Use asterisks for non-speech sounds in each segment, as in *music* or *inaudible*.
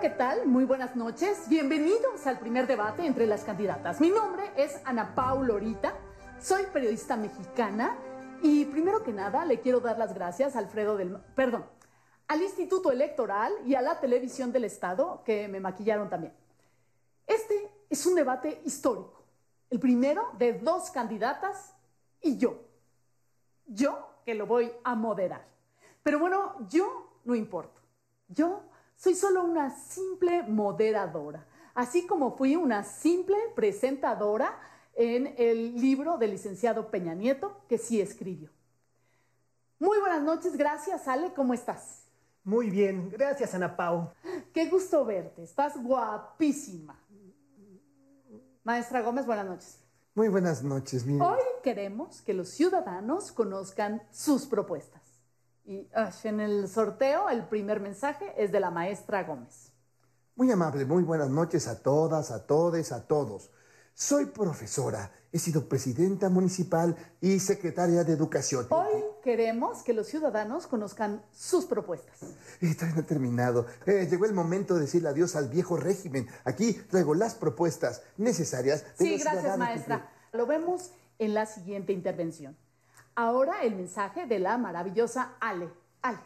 ¿qué tal? Muy buenas noches. Bienvenidos al primer debate entre las candidatas. Mi nombre es Ana Paula Lorita, soy periodista mexicana y primero que nada le quiero dar las gracias a Alfredo del... Perdón, al Instituto Electoral y a la Televisión del Estado que me maquillaron también. Este es un debate histórico, el primero de dos candidatas y yo. Yo que lo voy a moderar. Pero bueno, yo no importo. Yo soy solo una simple moderadora, así como fui una simple presentadora en el libro del licenciado Peña Nieto, que sí escribió. Muy buenas noches, gracias Ale, ¿cómo estás? Muy bien, gracias Ana Pau. Qué gusto verte, estás guapísima. Maestra Gómez, buenas noches. Muy buenas noches, mire. Hoy queremos que los ciudadanos conozcan sus propuestas. Y en el sorteo, el primer mensaje es de la maestra Gómez. Muy amable, muy buenas noches a todas, a todes, a todos. Soy profesora, he sido presidenta municipal y secretaria de educación. Hoy queremos que los ciudadanos conozcan sus propuestas. Y todavía no he terminado. Eh, llegó el momento de decirle adiós al viejo régimen. Aquí traigo las propuestas necesarias. De sí, gracias, maestra. Lo vemos en la siguiente intervención. Ahora el mensaje de la maravillosa Ale. Ale.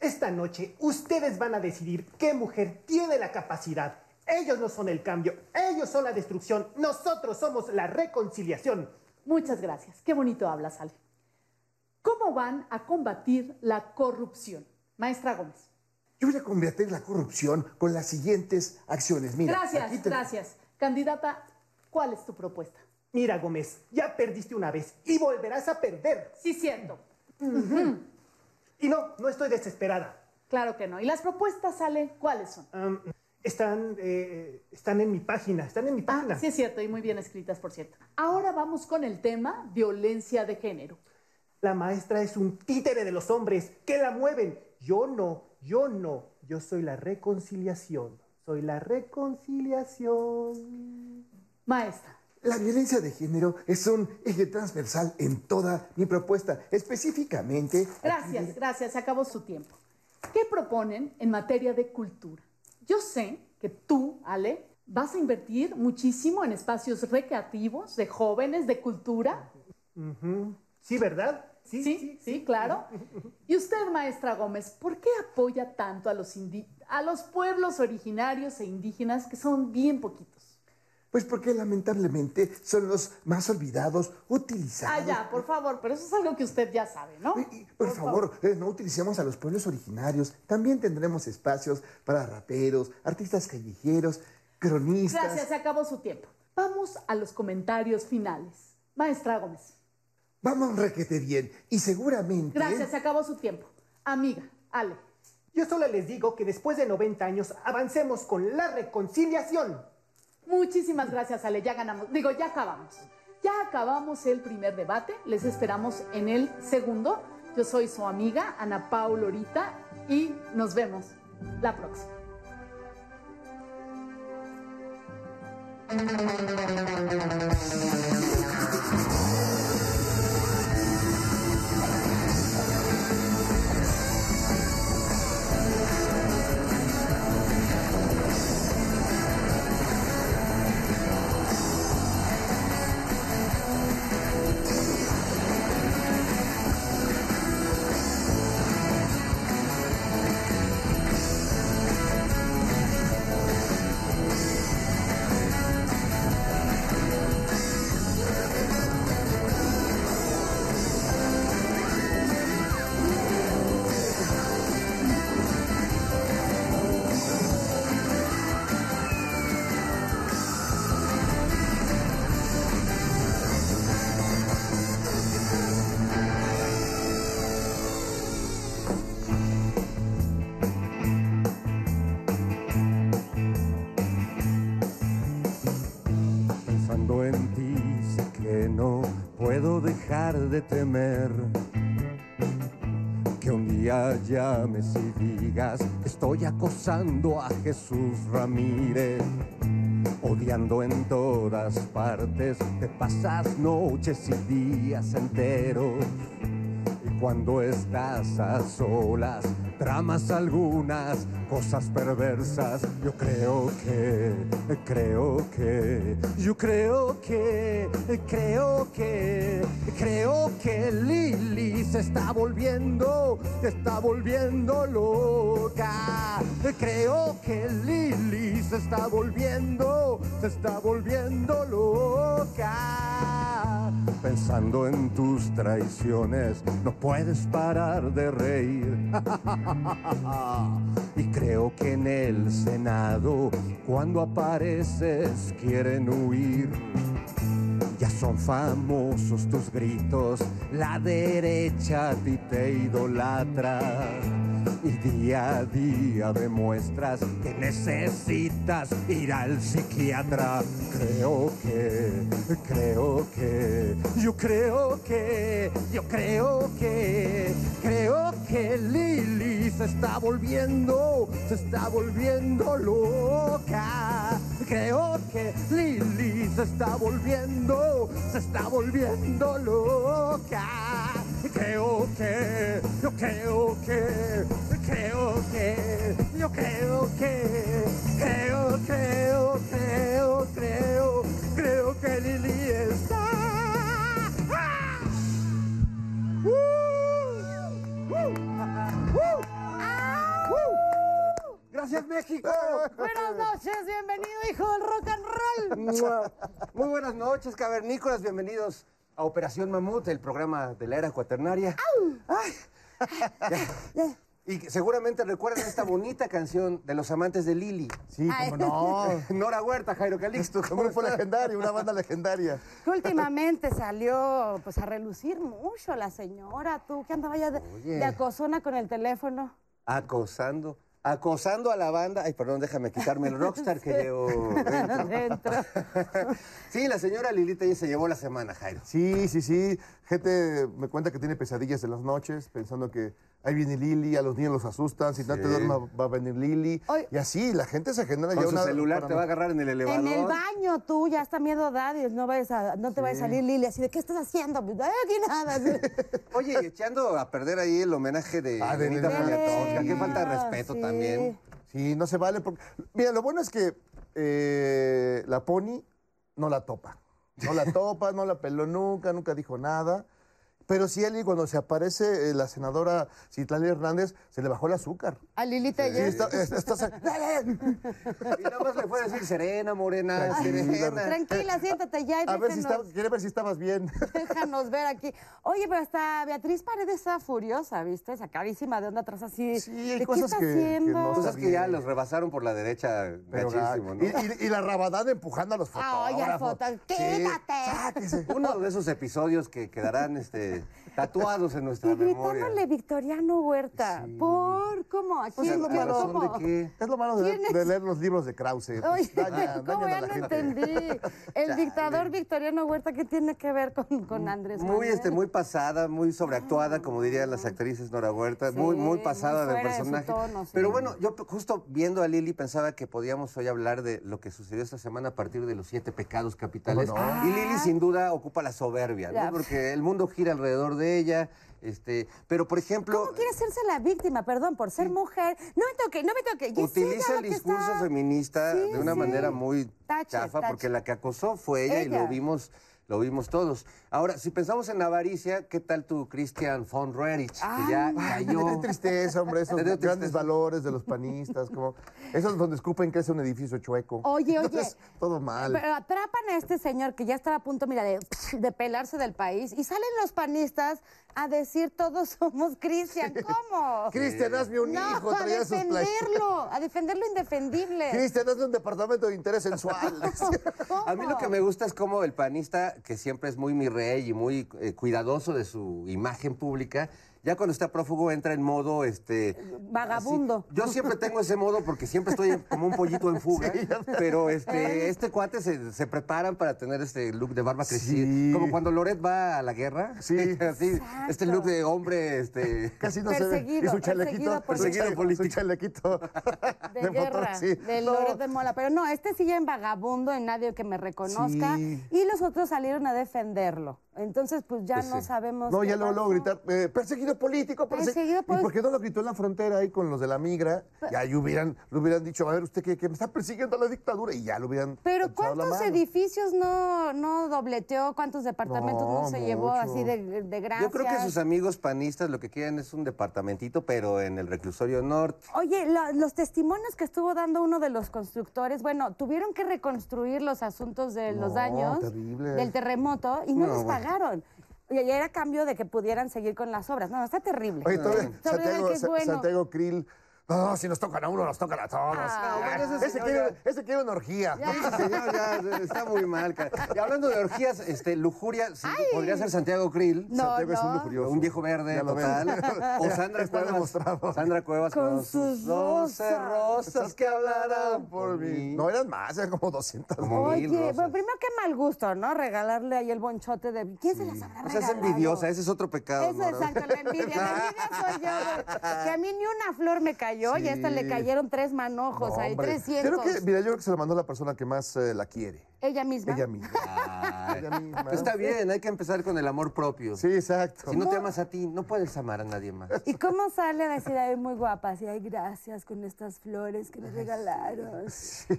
Esta noche ustedes van a decidir qué mujer tiene la capacidad. Ellos no son el cambio, ellos son la destrucción, nosotros somos la reconciliación. Muchas gracias. Qué bonito hablas, Ale. ¿Cómo van a combatir la corrupción? Maestra Gómez. Yo voy a combatir la corrupción con las siguientes acciones. Mira, gracias, gracias. Candidata, ¿cuál es tu propuesta? Mira, Gómez, ya perdiste una vez y volverás a perder. Sí, siento. Y no, no estoy desesperada. Claro que no. ¿Y las propuestas, Ale, cuáles son? están, eh, están en mi página, están en mi ah, página. Ah, sí, es cierto, y muy bien escritas, por cierto. Ahora vamos con el tema violencia de género. La maestra es un títere de los hombres que la mueven. Yo no, yo no. Yo soy la reconciliación. Soy la reconciliación. Maestra, la violencia de género es un eje transversal en toda mi propuesta, específicamente... Gracias, gracias, se acabó su tiempo. ¿Qué proponen en materia de cultura? Yo sé que tú, Ale, vas a invertir muchísimo en espacios recreativos de jóvenes, de cultura. Sí, ¿verdad? Sí sí, sí, claro. *laughs* Y usted, maestra Gómez, ¿por qué apoya tanto a los, a los pueblos originarios e indígenas que son bien poquitos? Pues porque lamentablemente son los más olvidados, utilizados. Ah, ya, por favor, pero eso es algo que usted ya sabe, ¿no? por, favor, eh, no utilicemos a los pueblos originarios. También tendremos espacios para raperos, artistas callejeros, cronistas. Gracias, se acabó su tiempo. Vamos a los comentarios finales. Maestra Gómez. Vamos requete bien y seguramente... Gracias, se acabó su tiempo. Amiga, Ale. Yo solo les digo que después de 90 años avancemos con la reconciliación. Muchísimas gracias, Ale. Ya ganamos. Digo, ya acabamos. Ya acabamos el primer debate. Les esperamos en el segundo. Yo soy su amiga Ana Paula Lorita y nos vemos la próxima. De temer. Que un día llames y digas estoy acosando a Jesús Ramírez odiando en todas partes te pasas noches y días enteros. Y cuando estás a solas tramas algunas cosas perversas. Yo creo que, creo que, yo creo que, creo que, creo que Lili se está volviendo, se está volviendo loca. Creo que Lili se está volviendo, se está volviendo loca. Pensando en tus traiciones, no puedes parar de reír. *laughs* y creo que en el Senado, cuando apareces, quieren huir. Ya son famosos tus gritos, la derecha a ti te idolatra. Y día a día demuestras que necesitas ir al psiquiatra. Creo que, creo que, yo creo que, yo creo que, creo que Lili se está volviendo, se está volviendo loca. Creo que Lili se está volviendo, se está volviendo loca. Creo que, yo creo que, creo que, yo creo que, creo, creo, creo, creo, creo que Lili está. ¡Ah! Gracias México. Buenas noches, bienvenido, hijo del rock and roll. Muy buenas noches, cavernícolas. Bienvenidos a Operación Mamut, el programa de la era cuaternaria. Ay, *laughs* ya. *laughs* Y seguramente recuerdan esta bonita canción de los amantes de Lili. Sí, cómo no. *laughs* Nora Huerta, Jairo Calixto. Un grupo legendario, una banda legendaria. Que últimamente salió pues a relucir mucho la señora, tú, que andaba ya de acosona con el teléfono. Acosando. Acosando a la banda. Ay, perdón, déjame quitarme el rockstar que llevo *laughs* dentro. *laughs* Sí, la señora Lilita ya se llevó la semana, Jairo. Sí, sí, sí. Gente me cuenta que tiene pesadillas en las noches, pensando que ahí viene Lili, a los niños los asustan, si no te Sí. duermas va a venir Lili. Y así, la gente se genera Con ya su una... celular te va a agarrar en el elevador. En el baño, tú, ya está miedo dar y no, vayas a, no te vaya a salir Lili así de, ¿qué estás haciendo? Ay, aquí nada. así. *laughs* Oye, echando a perder ahí el homenaje de Ah, de Poniatowska. Qué falta de respeto sí. también. Sí, no se vale. Porque... Mira, lo bueno es que eh, la Pony no la topa. No la topa, no la peló nunca, nunca dijo nada. Pero sí, Eli, cuando se aparece eh, la senadora Citlali Hernández, se le bajó el azúcar. A Lilita Sí, ya. está, está- *laughs* está- Y nada más le fue a decir serena, morena, Tranquila, serena. Tranquila, siéntate ya y a ver si estaba, quiere ver si estabas bien. *laughs* déjanos ver aquí. Oye, pero hasta Beatriz Paredes está furiosa, ¿viste? Sacadísima de onda atrás así. Sí, hay ¿De cosas qué está que- que haciendo? no Cosas que ya los rebasaron por la derecha Pero, gachísimo, ¿no? y, y- y la rabadán empujando a los Ay, ya, fotógrafos. foto- Sí, quítate. sáquese. Uno de esos episodios que quedarán este, *laughs* tatuados en nuestra Y memoria. gritándole Victoriano Huerta. ¿Por? ¿Cómo? ¿A Pues quién? es lo malo. ¿Razón de qué? Es lo malo de, ¿Quién es? de leer los libros de Krause. pues, Oye, daña- *laughs* ¿Cómo ya gente. entendí? *laughs* El dictador Victoriano Huerta, ¿qué tiene que ver con, con Andrés Muy, Manuel? este, muy pasada, muy sobreactuada, como dirían las actrices Nora Huerta, Sí, muy, muy muy pasada del fuera de personaje. tono, sí. Pero bueno, yo justo viendo a Lili pensaba que podíamos hoy hablar de lo que sucedió esta semana a partir de los siete pecados capitales. Y Lili sin duda ocupa la soberbia, ¿no? Porque el mundo gira alrededor de ella. Este, pero por ejemplo, ¿Cómo quiere hacerse la víctima? Perdón, por ser mujer. No me toque, no me toque. Y utiliza el discurso está- feminista Sí, de una sí. manera muy chafa, porque la que acosó fue ella, y Ella. lo vimos, lo vimos todos. Ahora, si pensamos en avaricia, ¿qué tal tu Christian von Roerich? que ya Ay, cayó. *laughs* da tristeza, hombre, esos *laughs* grandes tristeza. valores de los panistas, como esos donde escupen que es un edificio chueco. Oye, *laughs* oye. Entonces, todo mal. Pero atrapan a este señor que ya estaba a punto, mira, de, de pelarse del país y salen los panistas a decir todos somos Cristian. ¿Cómo? Cristian, hazme un no, hijo, a defenderlo, a defender lo indefendible. Cristian, hazme un departamento de interés sensual. ¿Cómo? A mí lo que me gusta es como el panista, que siempre es muy mi y muy eh, cuidadoso de su imagen pública, ya cuando está prófugo entra en modo este Vagabundo. así. Yo siempre tengo ese modo porque siempre estoy como un pollito en fuga, pero este este cuate se, se preparan para tener este look de barba crecida, Sí. como cuando Loret va a la guerra, Sí. *laughs* así, este look de hombre este Casi no se ve. Y Perseguido, su chalequito. perseguido su político. Su chalequito. de, *laughs* de guerra, motor, sí. del No. Loret de Mola. Pero no, este sigue en vagabundo, en nadie que me reconozca. Sí. Y los otros salieron a defenderlo. Entonces, pues ya Pues no sí. sabemos. No, ya luego, luego gritar, eh, perseguido político, perse-". Perseguido ¿Y pol- por qué no lo gritó en la frontera ahí con los de la migra? Y ahí hubieran, le hubieran dicho, a ver, usted que, que me está persiguiendo la dictadura, y ya lo hubieran Pero ¿cuántos mano. edificios no, no dobleteó? ¿Cuántos departamentos no, No, se llevó así de, de gracias? Yo creo que sus amigos panistas lo que quieren es un departamentito, pero en el reclusorio norte. Oye, la- los testimonios que estuvo dando uno de los constructores, bueno, tuvieron que reconstruir los asuntos de los daños terrible. del terremoto y no, No, les bueno. Pagaron. Y era a cambio de que pudieran seguir con las obras. No, está terrible. Oye, todavía Sobre Santiago, que es Sa- bueno. Santiago Krill, no, no, si nos tocan a uno, nos tocan a todos. Ah, bueno, ese ese, quiere, ya- ese quiere una orgía. Ese *laughs* señor ya está muy mal. cara. Y hablando de orgías, este, lujuria, sí, podría ser Santiago Krill. No, Santiago es un no. lujurioso. Un viejo verde total. *laughs* O Sandra Está Cuevas. demostrado. Sandra Cuevas Con sus doce rosas. rosas que hablarán por mí. No, eran más, eran como 200. Como Oye, mil rosas. primero qué mal gusto, ¿no? Regalarle ahí el bonchote de... ¿Quién se las habrá O sea, es envidiosa, ese es otro pecado. Eso es exacto, la envidia. La envidia soy yo. *laughs* Que a mí ni una flor me cayó y a esta le Sí. cayeron tres manojos, No, ahí hombre. 300. Creo que, mira, yo creo que se lo mandó la persona que más eh, la quiere. Ella misma. Ella misma. *laughs* Ella misma. Pues está bien, hay que empezar con el amor propio. Sí, exacto. Si no te amas a ti, no puedes amar a nadie más. ¿Y cómo sale a decir, ay, muy guapa? Así, ay, gracias con estas flores que me regalaron.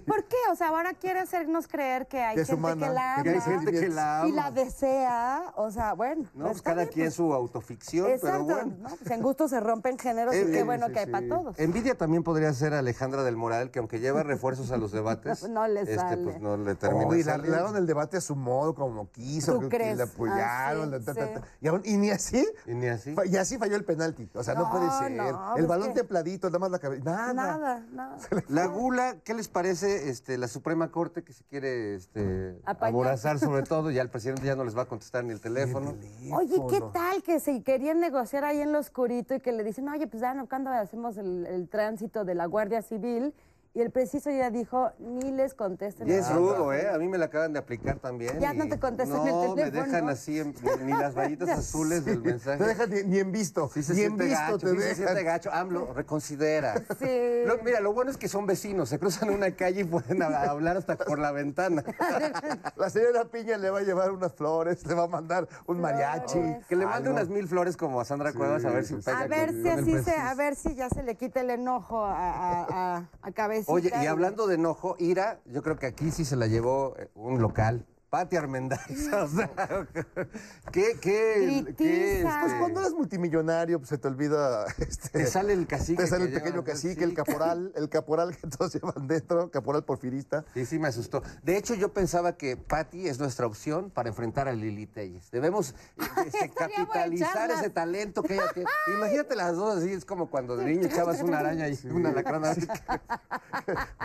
¿Por qué? O sea, ahora quiere hacernos creer que hay Que gente humana, que la ama. que hay gente que la ama. Y la desea. O sea, bueno. No, pues está cada bien, quien pues, su autoficción, Exacto. pero bueno. ¿no? Pues en gusto se rompen géneros y Eh, qué eh, bueno sí, que hay sí. para todos. Envidia también podría ser Alejandra del Moral, que aunque lleva refuerzos a los debates, *laughs* No le este, sale. pues no le termina la- le dieron el debate a su modo, como quiso, ¿Tú que, que crees? le apoyaron, Ah, sí, ta, ta, sí. ta. Y, aún- y ni así, Y ni así. y así falló el penalti. O sea, no, No, puede ser. no, el pues balón que- templadito, nada más la cabeza. Nada. Nada, nada. La gula, ¿qué les parece este, la Suprema Corte que se quiere este, aborazar sobre *laughs* todo? Ya el presidente ya no les va a contestar ni el teléfono. Oye, ¿qué tal que se querían negociar ahí en lo oscurito y que le dicen, oye, pues ya no, ¿cuándo hacemos el, el tránsito de la Guardia Civil? Y el preciso ya dijo, ni les contesten. Y es rudo, ¿eh? A mí me la acaban de aplicar también. Ya no te contestan el No, me teléfono. dejan así, en- ni las rayitas *laughs* azules del mensaje. Te dejan ni, ni en visto. Sí se ni en visto gacho, te sí se dejan. siente gacho. AMLO, reconsidera. Sí. Lo- mira, lo bueno es que son vecinos, se cruzan una calle y pueden hablar hasta por la ventana. *laughs* La señora Piña le va a llevar unas flores, le va a mandar un mariachi. Que le mande unas mil flores como a Sandra Cuevas a ver si pega A ver con- si el así se, a ver si ya se le quita el enojo a, a, a, a cabecita. Oye, y hablando de enojo, Ira, yo creo que aquí sí se la llevó eh, un local. Pati Armendáriz, *laughs* o sea, ¿qué, qué, qué, este, Pues cuando eres multimillonario, pues se te olvida. Este, Te sale el cacique Te sale el pequeño cacique, sí. el caporal, el caporal que todos *laughs* llevan dentro, caporal porfirista. Sí, sí, me asustó. De hecho, yo pensaba que Patty es nuestra opción para enfrentar a Lili Telles. Debemos *laughs* este, capitalizar ese talento que ella tiene. Imagínate las dos así, es como cuando de niño echabas una araña y una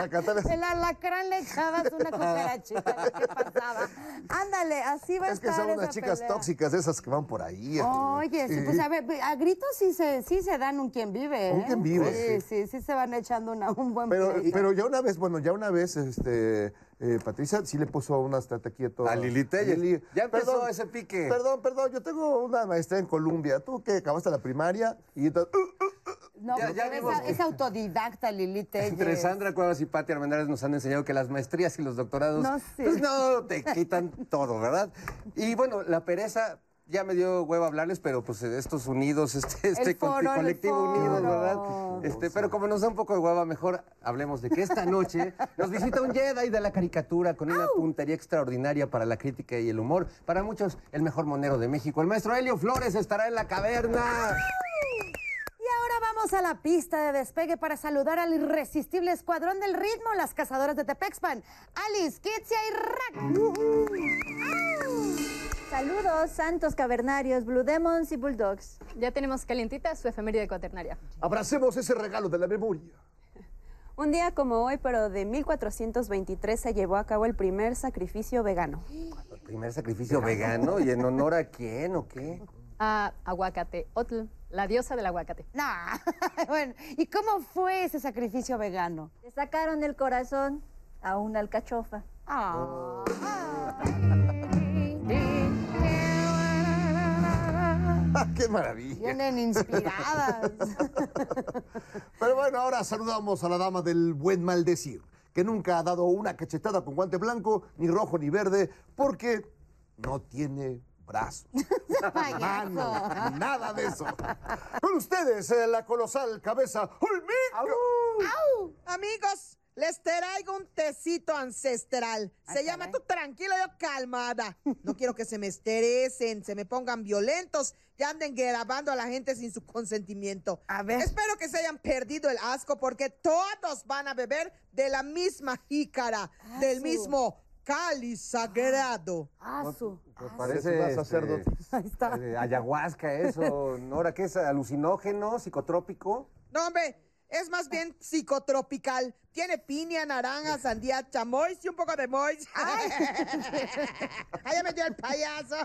cantar es- El alacrán le echabas una cucarachita. ¿Qué pasaba? Ándale, así va a Es que estar son unas chicas pelea. tóxicas esas que van por ahí. Oye, sí, pues a ver, a gritos sí se, sí se dan un quien vive. ¿eh? Un quien vive, Sí, sí, sí se van echando una, un buen Pero, pero ya una vez, bueno, ya una vez, este, eh, Patricia sí le puso una estate quieto. A Lili Telles. Lili. Ya empezó ese pique. Perdón, perdón, yo tengo una maestría en Colombia. Tú que acabaste la primaria y entonces, uh, uh, No, Ya- es, vimos a- que- es autodidacta, Lili Telles. Entre Sandra Cuevas y Pati Armendáriz nos han enseñado que las maestrías y los doctorados No, pues no te quitan todo, ¿verdad? Y bueno, la pereza ya me dio huevo hablarles, pero pues estos unidos, este, este foro, colectivo unidos, ¿verdad? Este, pero como nos da un poco de hueva, mejor hablemos de que esta noche nos visita un Jedi de la caricatura con una puntería extraordinaria para la crítica y el humor. Para muchos, el mejor monero de México. El maestro Helio Flores estará en la caverna. Vamos a la pista de despegue para saludar al irresistible escuadrón del ritmo, las cazadoras de Tepexpan, Alice, Kitsia y Rack. Saludos, santos cavernarios, Blue Demons y Bulldogs. Ya tenemos calientita su efeméride cuaternaria. abracemos ese regalo de la memoria. Un día como hoy, pero de 1423, se llevó a cabo el primer sacrificio vegano. El primer sacrificio vegano y en honor a quién o qué. A Aguacate, Otl, la diosa del aguacate. No, *laughs* bueno, ¿y cómo fue ese sacrificio vegano? Le sacaron el corazón a una alcachofa. Ah. ¡Ah, ¡Qué maravilla! Vienen inspiradas. *laughs* Pero bueno, ahora saludamos a la dama del buen maldecir, que nunca ha dado una cachetada con guante blanco, ni rojo ni verde, porque no tiene brazos. *laughs* Mano, nada de eso. Con ustedes, eh, la colosal cabeza Olmeca. Amigos, les traigo un tecito ancestral. Se llama Tú tranquilo, yo calmada. No quiero que se me estresen, se me pongan violentos y anden grabando a la gente sin su consentimiento. A ver. Espero que se hayan perdido el asco porque todos van a beber de la misma jícara, del su. mismo cáliz sagrado. Ah, su. Pues ah, parece una este, sacerdotisa. Ahí está. eh, ayahuasca eso. ¿no? ¿Ahora qué es? ¿Alucinógeno? ¿Psicotrópico? No, hombre, es más bien psicotropical. Tiene piña, naranja, sandía, chamois y un poco de mois. ¡Ay! *laughs* ya metió el payaso!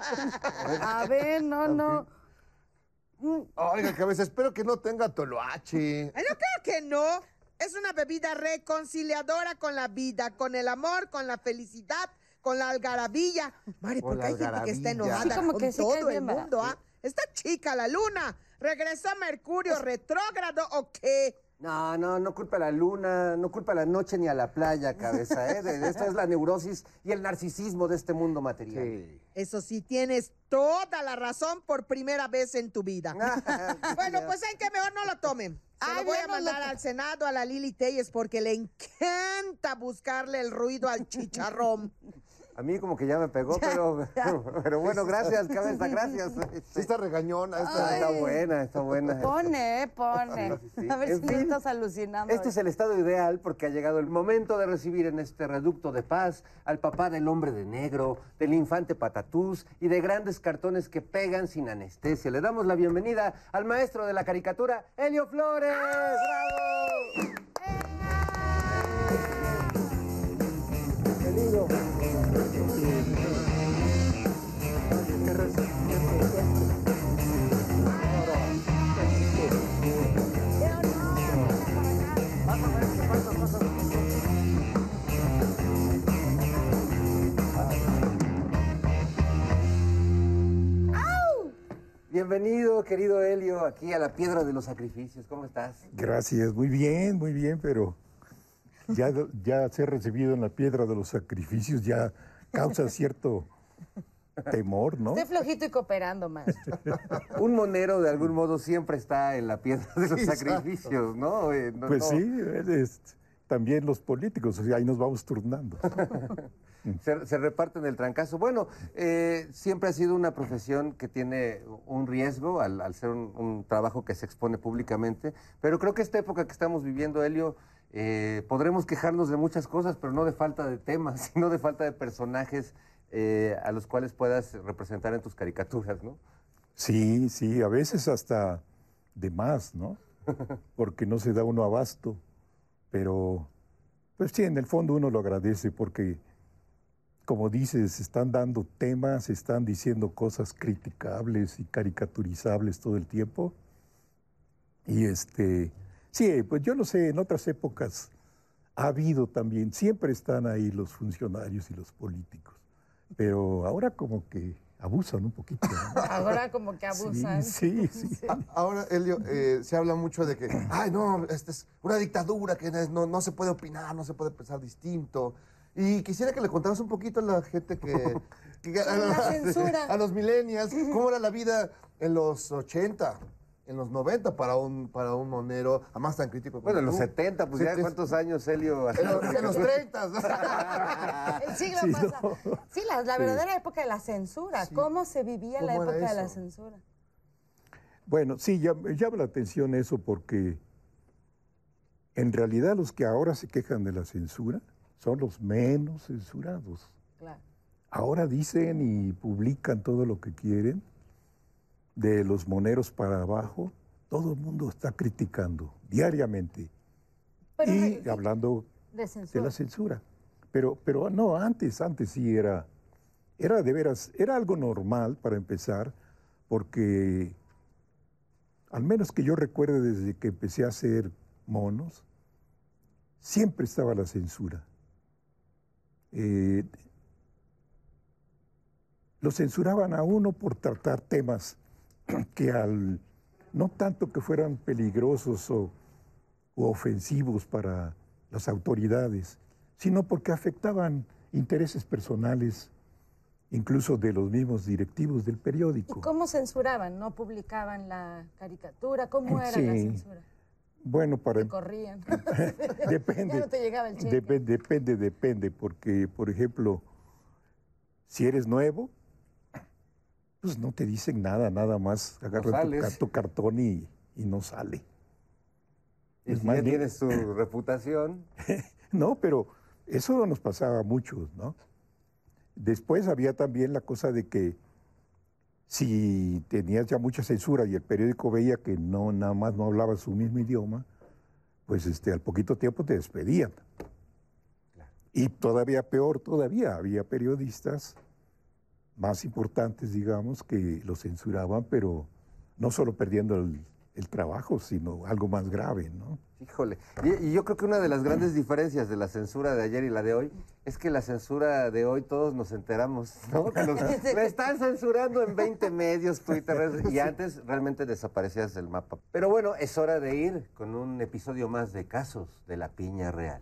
A ver, no, no. Oiga, cabeza, espero que no tenga toloache. Ay, no creo que no. Es una bebida reconciliadora con la vida, con el amor, con la felicidad, con la algarabía. Mari, porque hay gente que está enojada Sí, como con que sí todo el mundo, ¿ah? Está chica la luna. ¿Regresó Mercurio retrógrado o qué? No, no, no culpa a la luna, no culpa a la noche ni a la playa, cabeza. ¿eh? Esto es la neurosis y el narcisismo de este mundo material. Eso sí, tienes toda la razón por primera vez en tu vida. *laughs* Bueno, pues hay que mejor no lo tomen. Se Ay, lo voy a lo mandar al Senado a la Lili Telles porque le encanta buscarle el ruido al chicharrón. *laughs* A mí como que ya me pegó, *laughs* pero, *laughs* pero bueno, gracias, cabeza, gracias. Sí está regañona. Está buena, está buena. Pone, eh, pone. Sí, sí. A ver En si no fin, estás alucinando. Este es el estado ideal porque ha llegado el momento de recibir en este reducto de paz al papá del hombre de negro, del infante patatús y de grandes cartones que pegan sin anestesia. Le damos la bienvenida al maestro de la caricatura, Helio Flores. ¡Bravo! Bienvenido. Bienvenido, querido Helio, aquí a la Piedra de los Sacrificios. ¿Cómo estás? Gracias, muy bien, muy bien, pero ya, ya ser recibido en la piedra de los sacrificios ya causa cierto temor, ¿no? Esté flojito y cooperando, maestro. *laughs* Un monero de algún modo siempre está en la Piedra de los Exacto. Sacrificios, ¿no? Eh, no- Pues no- sí, es- también los políticos, o sea, ahí nos vamos turnando. *laughs* Se, se reparten el trancazo. Bueno, eh, siempre ha sido una profesión que tiene un riesgo al, al ser un, un trabajo que se expone públicamente, pero creo que esta época que estamos viviendo, Helio, eh, podremos quejarnos de muchas cosas, pero no de falta de temas, *laughs* sino de falta de personajes eh, a los cuales puedas representar en tus caricaturas, ¿no? Sí, sí, a veces hasta de más, ¿no? *laughs* Porque no se da uno abasto, pero pues sí, en el fondo uno lo agradece porque, como dices, están dando temas, están diciendo cosas criticables y caricaturizables todo el tiempo. Y este, sí, pues yo no sé, en otras épocas ha habido también, siempre están ahí los funcionarios y los políticos, pero ahora como que abusan un poquito. ¿no? *laughs* Ahora como que abusan. Sí, *laughs* sí, sí. A- Ahora, Elio, eh, se habla mucho de que, ay, no, esta es una dictadura, que no, no se puede opinar, no se puede pensar distinto. Y quisiera que le contaras un poquito a la gente que... *laughs* que- a, La *laughs* censura. a los millennials, *laughs* cómo era la vida en los 80, en los 90 para un, para un monero, además tan crítico como Bueno, en los tú. 70, pues ya Sí, cuántos años, Helio. En los, en los 30. El siglo Sí, pasa. no. Sí, la, la Sí. verdadera época de la censura. Sí. ¿Cómo se vivía la ¿Cómo era época de la censura? Bueno, sí, llama, llama la atención eso porque en realidad los que ahora se quejan de la censura son los menos censurados. Claro. Ahora dicen y publican todo lo que quieren, de los moneros para abajo, todo el mundo está criticando diariamente Pero y de- hablando de la censura. Pero, pero no, antes, antes sí era, era de veras, era algo normal para empezar, porque al menos que yo recuerde desde que empecé a hacer monos, siempre estaba la censura. Eh, lo censuraban a uno por tratar temas *clears throat* que al, no tanto que fueran peligrosos o, o ofensivos para las autoridades, sino porque afectaban intereses personales incluso de los mismos directivos del ¿Y periódico. cómo censuraban? ¿No publicaban la caricatura? ¿Cómo era la censura? Bueno, para Te corrían. *laughs* depende. Ya no te llegaba el cheque. Depe- depende, depende, porque, por ejemplo, si eres nuevo, pues no te dicen nada, nada más agarran tu, cartón y, y no sale. Y Es si más ya tienes tu *laughs* reputación. *laughs* No, pero eso nos pasaba a muchos, ¿no? Después había también la cosa de que si tenías ya mucha censura y el periódico veía que no nada más no hablaba su mismo idioma, pues este, al poquito tiempo te despedían. Y todavía peor, todavía había periodistas más importantes, digamos, que lo censuraban, pero no solo perdiendo el, el trabajo, sino algo más grave, ¿no? Híjole. Y, y yo creo que una de las grandes diferencias de la censura de ayer y la de hoy es que la censura de hoy todos nos enteramos, ¿no? Que nos- *laughs* me están censurando en 20 medios, Twitter, y antes realmente desaparecías del mapa. Pero bueno, es hora de ir con un episodio más de Casos de la Piña Real.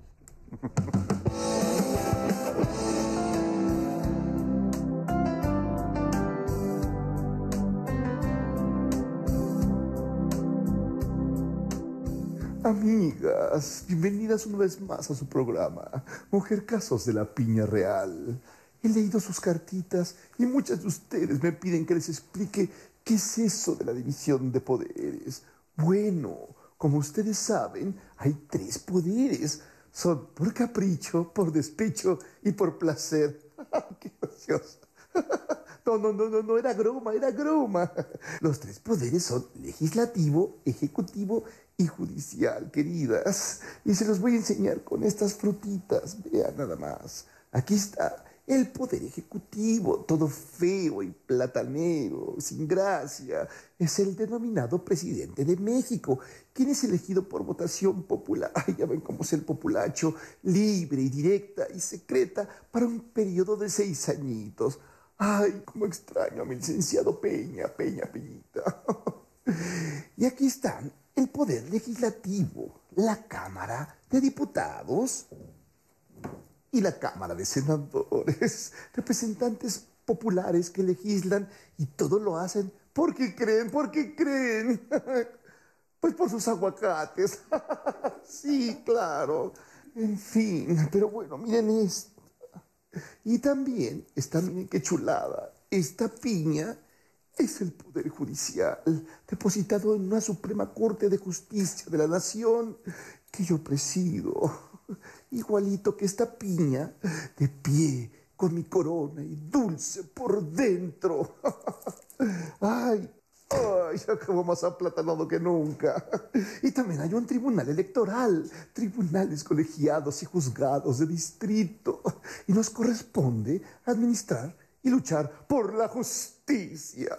Amigas, bienvenidas una vez más a su programa, Mujer Casos de la Piña Real. He leído sus cartitas y muchas de ustedes me piden que les explique qué es eso de la división de poderes. Bueno, como ustedes saben, hay tres poderes. Son por capricho, por despecho y por placer. *laughs* ¡Qué gracioso! *laughs* No, no, no, no, no era broma, era broma. Los tres poderes son legislativo, ejecutivo y judicial, queridas. Y se los voy a enseñar con estas frutitas. Vean nada más. Aquí está el poder ejecutivo, todo feo y platanero, sin gracia. Es el denominado presidente de México, quien es elegido por votación popular. *laughs* Ay, ya ven cómo es el populacho, libre y directa y secreta para un periodo de seis añitos. Ay, cómo extraño a mi licenciado Peña, Peña, Peñita. *laughs* y aquí están el poder legislativo, la Cámara de Diputados y la Cámara de Senadores, *laughs* representantes populares que legislan y todo lo hacen porque creen, porque creen. *laughs* Pues por sus aguacates. *laughs* sí, claro. En fin, pero bueno, miren esto. Y también está, miren qué chulada, esta piña es el Poder Judicial, depositado en una Suprema Corte de Justicia de la Nación que yo presido. Igualito que esta piña, de pie, con mi corona y dulce por dentro. *laughs* Ay, ay, acabo más aplatanado que nunca. Y también hay un tribunal electoral, tribunales colegiados y juzgados de distrito. Y nos corresponde administrar y luchar por la justicia. *laughs*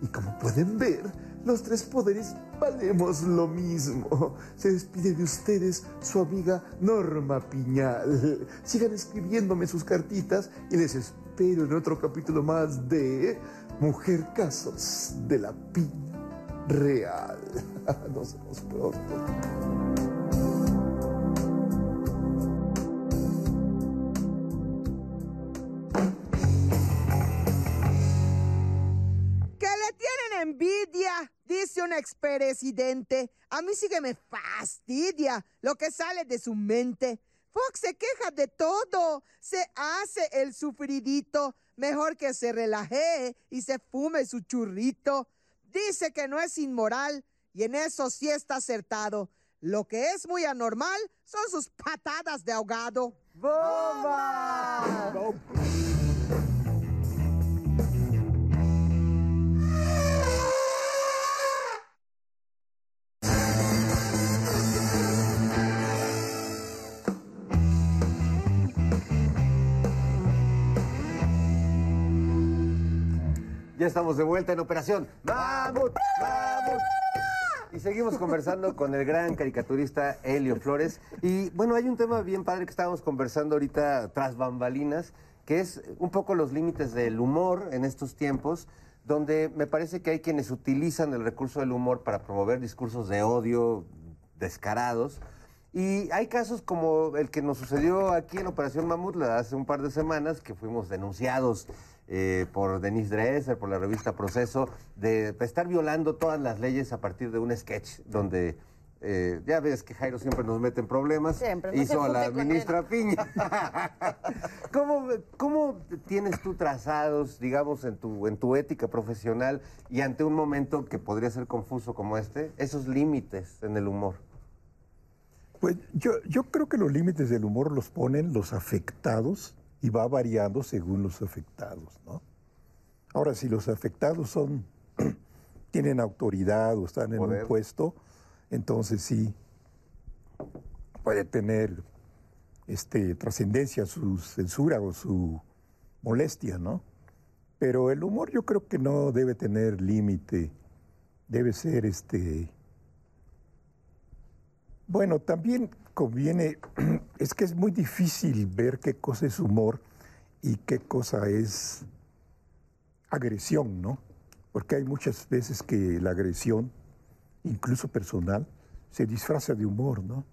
Y como pueden ver, los tres poderes valemos lo mismo. Se despide de ustedes su amiga Norma Piñal. Sigan escribiéndome sus cartitas y les espero en otro capítulo más de Mujer Casos de la Piña Real. *laughs* Nos vemos pronto. Expresidente. A mí sí que me fastidia lo que sale de su mente. Fox se queja de todo, se hace el sufridito. Mejor que se relaje y se fume su churrito. Dice que no es inmoral y en eso sí está acertado. Lo que es muy anormal son sus patadas de ahogado. ¡Bomba! Ya estamos de vuelta en Operación ¡Mamut! ¡Mamut! Y seguimos conversando con el gran caricaturista Helio Flores. Y bueno, hay un tema bien padre que estábamos conversando ahorita tras bambalinas, que es un poco los límites del humor en estos tiempos, donde me parece que hay quienes utilizan el recurso del humor para promover discursos de odio descarados. Y hay casos como el que nos sucedió aquí en Operación Mamut hace un par de semanas, que fuimos denunciados eh, por Denise Dresser, por la revista Proceso, de estar violando todas las leyes a partir de un sketch donde... eh, ya ves que Jairo siempre nos mete en problemas. Siempre, no Hizo a la ministra Piña. *laughs* *laughs* ¿Cómo, ¿Cómo tienes tú trazados, digamos, en tu, en tu ética profesional y ante un momento que podría ser confuso como este, esos límites en el humor? Pues yo, yo creo que los límites del humor los ponen los afectados y va variando según los afectados, ¿no? Ahora, si los afectados son, *clears throat* tienen autoridad o están en Poder. un puesto, entonces sí puede tener este, trascendencia su censura o su molestia, ¿no? Pero el humor yo creo que no debe tener límite, debe ser este bueno, también conviene, *clears throat* es que es muy difícil ver qué cosa es humor y qué cosa es agresión, ¿no? Porque hay muchas veces que la agresión, incluso personal, se disfraza de humor, ¿no?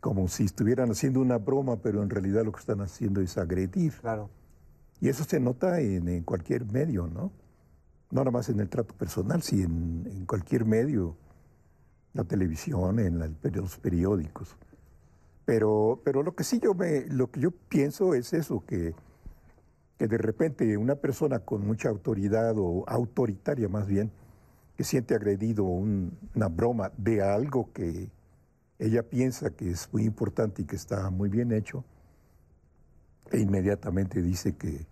Como si estuvieran haciendo una broma, pero en realidad lo que están haciendo es agredir. Claro. Y eso se nota en, en cualquier medio, ¿no? No nada más en el trato personal, sino en, en cualquier medio la televisión, en los periódicos. Pero, pero lo que sí yo me, lo que yo pienso es eso, que, que de repente una persona con mucha autoridad o autoritaria más bien, que siente agredido un- una broma de algo que ella piensa que es muy importante y que está muy bien hecho, e inmediatamente dice que,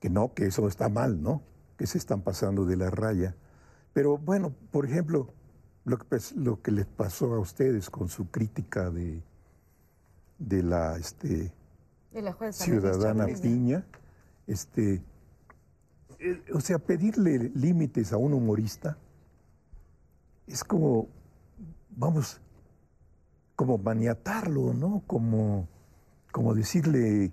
que no, que eso está mal, ¿no? Que se están pasando de la raya. Pero bueno, por ejemplo, lo que, pas- lo que les pasó a ustedes con su crítica de, de la este, la jueza ciudadana Piña, este, eh, o sea, pedirle límites a un humorista es como, vamos, como maniatarlo, ¿no? Como, como decirle,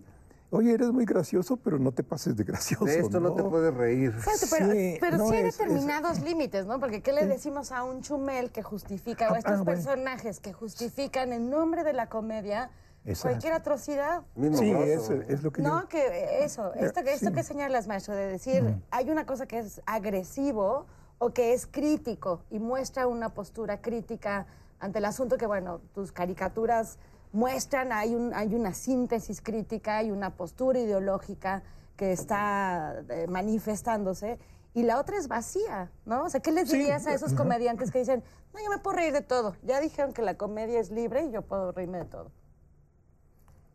oye, eres muy gracioso, pero no te pases de gracioso. De esto no, te puedes reír. Exacto, pero Sí, pero no, sí hay es- es- determinados límites, ¿no? Porque ¿qué le decimos a un chumel que justifica, o a Ah, estos ah, bueno. personajes que justifican en nombre de la comedia Exacto. cualquier atrocidad? Sí, eso es lo que yo... No, que eso, esto, que- esto sí. que señalas, maestro, de decir, hay una cosa que es agresivo o que es crítico y muestra una postura crítica ante el asunto que, bueno, tus caricaturas muestran, hay, un, hay una síntesis crítica, hay una postura ideológica que está eh, manifestándose. Y la otra es vacía, ¿no? O sea, ¿qué les Sí, dirías a esos comediantes que dicen, no, yo me puedo reír de todo? Ya dijeron que la comedia es libre y yo puedo reírme de todo.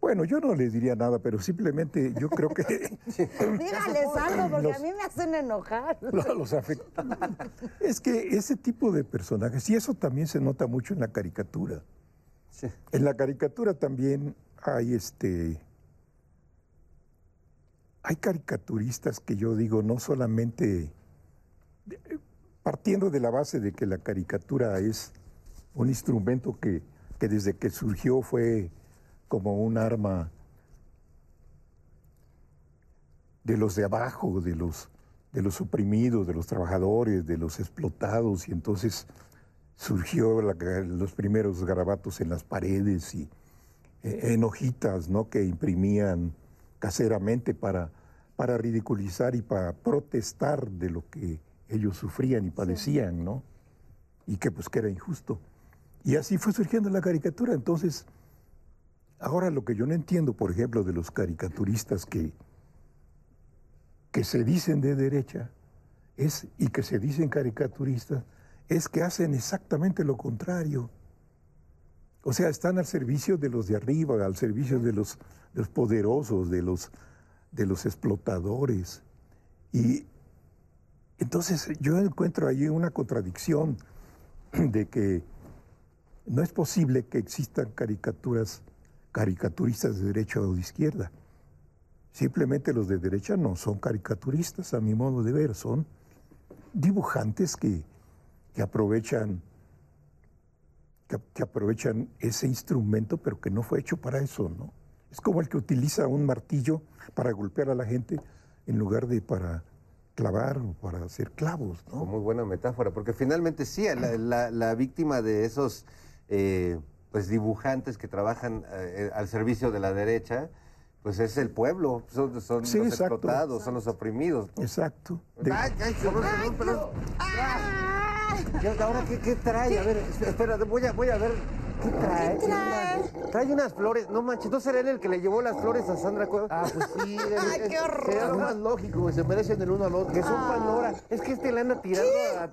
Bueno, yo no les diría nada, pero simplemente yo creo que *laughs* *laughs* Dígales algo, porque Los- a mí me hacen enojar. *laughs* lo- los afecta. Es que ese tipo de personajes, y eso también se nota mucho en la caricatura. En la caricatura también hay este. Hay caricaturistas que yo digo, no solamente partiendo de la base de que la caricatura es un instrumento que, que desde que surgió fue como un arma de los de abajo, de los, de los oprimidos, de los trabajadores, de los explotados, y entonces surgió la- los primeros garabatos en las paredes y eh, en hojitas, ¿no? Que imprimían caseramente para, para ridiculizar y para protestar de lo que ellos sufrían y padecían, ¿no? Y que pues que era injusto. Y así fue surgiendo la caricatura. Entonces, ahora lo que yo no entiendo, por ejemplo, de los caricaturistas que, que se dicen de derecha es, y que se dicen caricaturistas es que hacen exactamente lo contrario. O sea, están al servicio de los de arriba, al servicio de los, de los poderosos, de los, de los explotadores. Y entonces yo encuentro ahí una contradicción de que no es posible que existan caricaturas, caricaturistas de derecha o de izquierda. Simplemente los de derecha no son caricaturistas, a mi modo de ver, son dibujantes que, que aprovechan que, que aprovechan ese instrumento, pero que no fue hecho para eso, ¿no? Es como el que utiliza un martillo para golpear a la gente en lugar de para clavar o para hacer clavos, ¿no? Muy buena metáfora, porque finalmente sí, la, la- la víctima de esos eh, pues dibujantes que trabajan eh, al servicio de la derecha, pues es el pueblo, son, son Sí, los exacto. explotados, son los oprimidos. Exacto. De- Ay, ay, ahora qué, trae? A ver, espera, voy a, voy a ver. ¿Qué trae? ¿Qué trae? Trae unas flores. No manches, ¿no será él el que le llevó las flores a Sandra Cuevas? Ah, pues sí. *laughs* Ay, qué horror. Sería lo más lógico, que se merecen el uno al otro. Que son Pandora. Es que este le anda tirando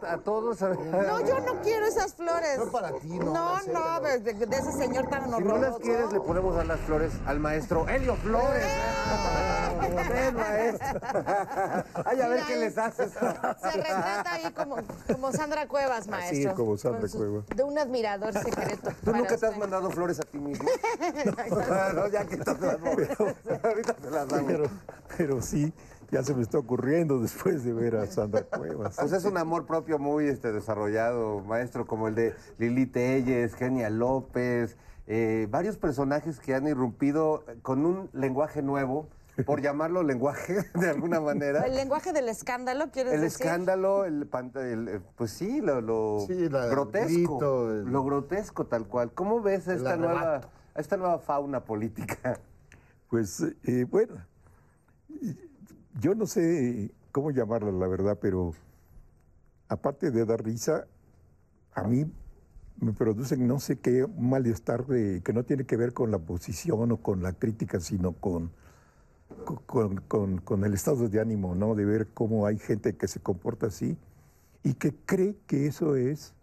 a, a todos. a- No, yo no quiero esas flores. No para ti, no, No, no, de, de- ese señor tan Si no horroroso. las quieres, le podemos dar las flores al maestro Helio Flores. Ven, maestro. Ay, a ver Mira, qué les haces. Se retrata ahí como, como Sandra Cuevas, maestro. como Sandra Cuevas. De un admirador secreto. ¿Tú para nunca te has mandado flores a ti mismo? *laughs* no, ya que te las. Ahorita te las damos. pero, pero sí, ya se me está ocurriendo después de ver a Sandra Cuevas. Pues es un amor propio muy este, desarrollado, maestro, como el de Lili Telles, Genia López, eh, varios personajes que han irrumpido con un lenguaje nuevo, por llamarlo lenguaje *laughs* de alguna manera. El lenguaje del escándalo, ¿quieres El decir? escándalo, el, el, eh, pues sí, lo, lo Sí, la- el grotesco, grito, el- lo grotesco tal cual. ¿Cómo ves esta nueva, esta nueva fauna política? Pues eh, bueno, yo no sé cómo llamarla, la verdad, pero aparte de dar risa, a mí me producen no sé qué malestar de, que no tiene que ver con la posición o con la crítica, sino con, con, con- con el estado de ánimo, ¿no? De ver cómo hay gente que se comporta así y que cree que eso es,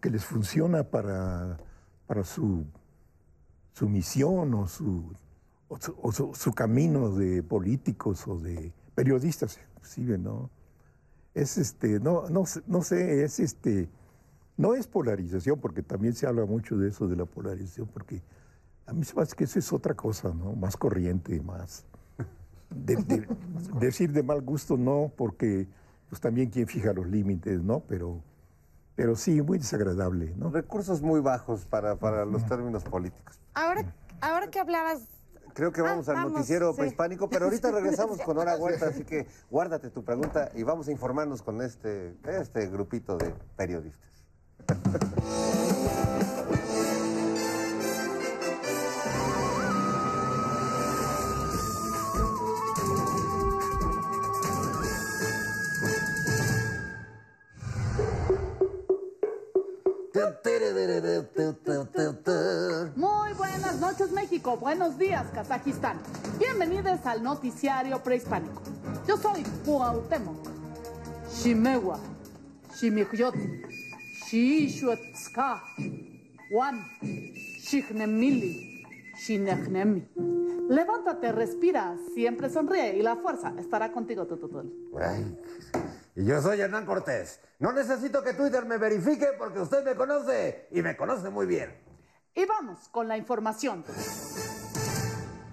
que les funciona para, para su, su misión o su, o su, o su- su camino de políticos o de periodistas, inclusive, ¿no? Es este, no, no, no sé, es este, no es polarización, porque también se habla mucho de eso, de la polarización, porque a mí se me hace que eso es otra cosa, ¿no? Más corriente, más. De- de- *laughs* decir de mal gusto no, porque pues también quien fija los límites, ¿no? Pero, pero sí, muy desagradable, ¿no? Recursos muy bajos para, para los términos políticos. Ahora, ahora que hablabas Creo que vamos al vamos, noticiero sí. prehispánico, pero ahorita *laughs* regresamos con Hora Vuelta, así que *laughs* guárdate tu pregunta y vamos a informarnos con este, este grupito de periodistas. Noches México, buenos días Kazajistán. Bienvenidos al noticiario prehispánico. Yo soy Cuauhtémoc. Shimewa, Shimihyot, Shishuetzka, Juan, Shignemili, Shinegnemi. Levántate, respira, siempre sonríe y la fuerza estará contigo, Tututul. Ay, y yo soy Hernán Cortés. No necesito que Twitter me verifique porque usted me conoce y me conoce muy bien. Y vamos con la información.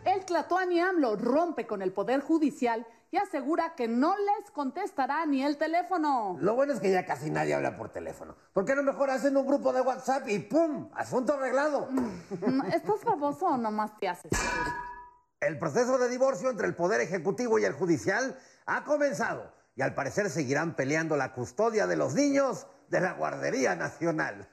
El Tlatoani AMLO rompe con el Poder Judicial y asegura que no les contestará ni el teléfono. Lo bueno es que ya casi nadie habla por teléfono. ¿Por qué no mejor hacen un grupo de WhatsApp y ¡pum! Asunto arreglado. Mm, ¿Estás baboso o nomás te haces? El proceso de divorcio entre el Poder Ejecutivo y el Judicial ha comenzado y al parecer seguirán peleando la custodia de los niños de la Guardería Nacional.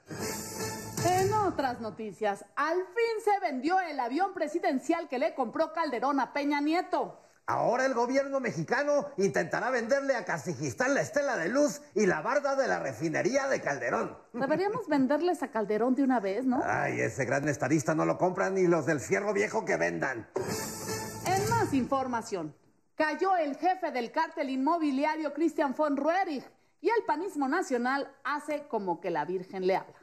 Otras noticias, al fin se vendió el avión presidencial que le compró Calderón a Peña Nieto. Ahora el gobierno mexicano intentará venderle a Kazajistán la estela de luz y la barda de la refinería de Calderón. Deberíamos *laughs* venderles a Calderón de una vez, ¿no? Ay, ese gran estadista no lo compran ni los del fierro viejo que vendan. En más información, cayó el jefe del cártel inmobiliario Christian von Roerich y el panismo nacional hace como que la Virgen le habla.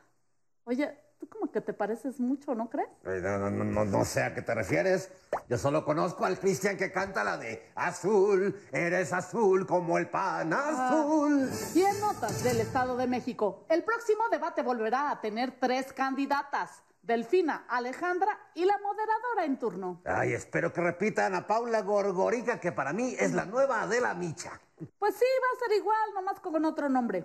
Oye, tú como que te pareces mucho, ¿no crees? No, no, no, no, no sé a qué te refieres. Yo solo conozco al Cristian que canta la de Azul, eres azul como el pan azul. Y en notas del Estado de México, el próximo debate volverá a tener tres candidatas. Delfina, Alejandra y la moderadora en turno. Ay, espero que repitan a Paula Gorgorica, que para mí es la nueva Adela Micha. Pues sí, va a ser igual, nomás con otro nombre.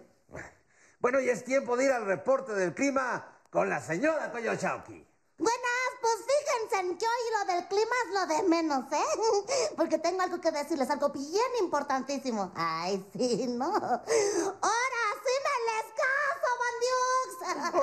Bueno, y es tiempo de ir al reporte del clima con la señora Coyochauqui. Buenas, pues fíjense en que hoy lo del clima es lo de menos, ¿eh? *laughs* Porque tengo algo que decirles, algo bien importantísimo. Ay, sí, ¿no? Ahora sí me les caso, bandiux.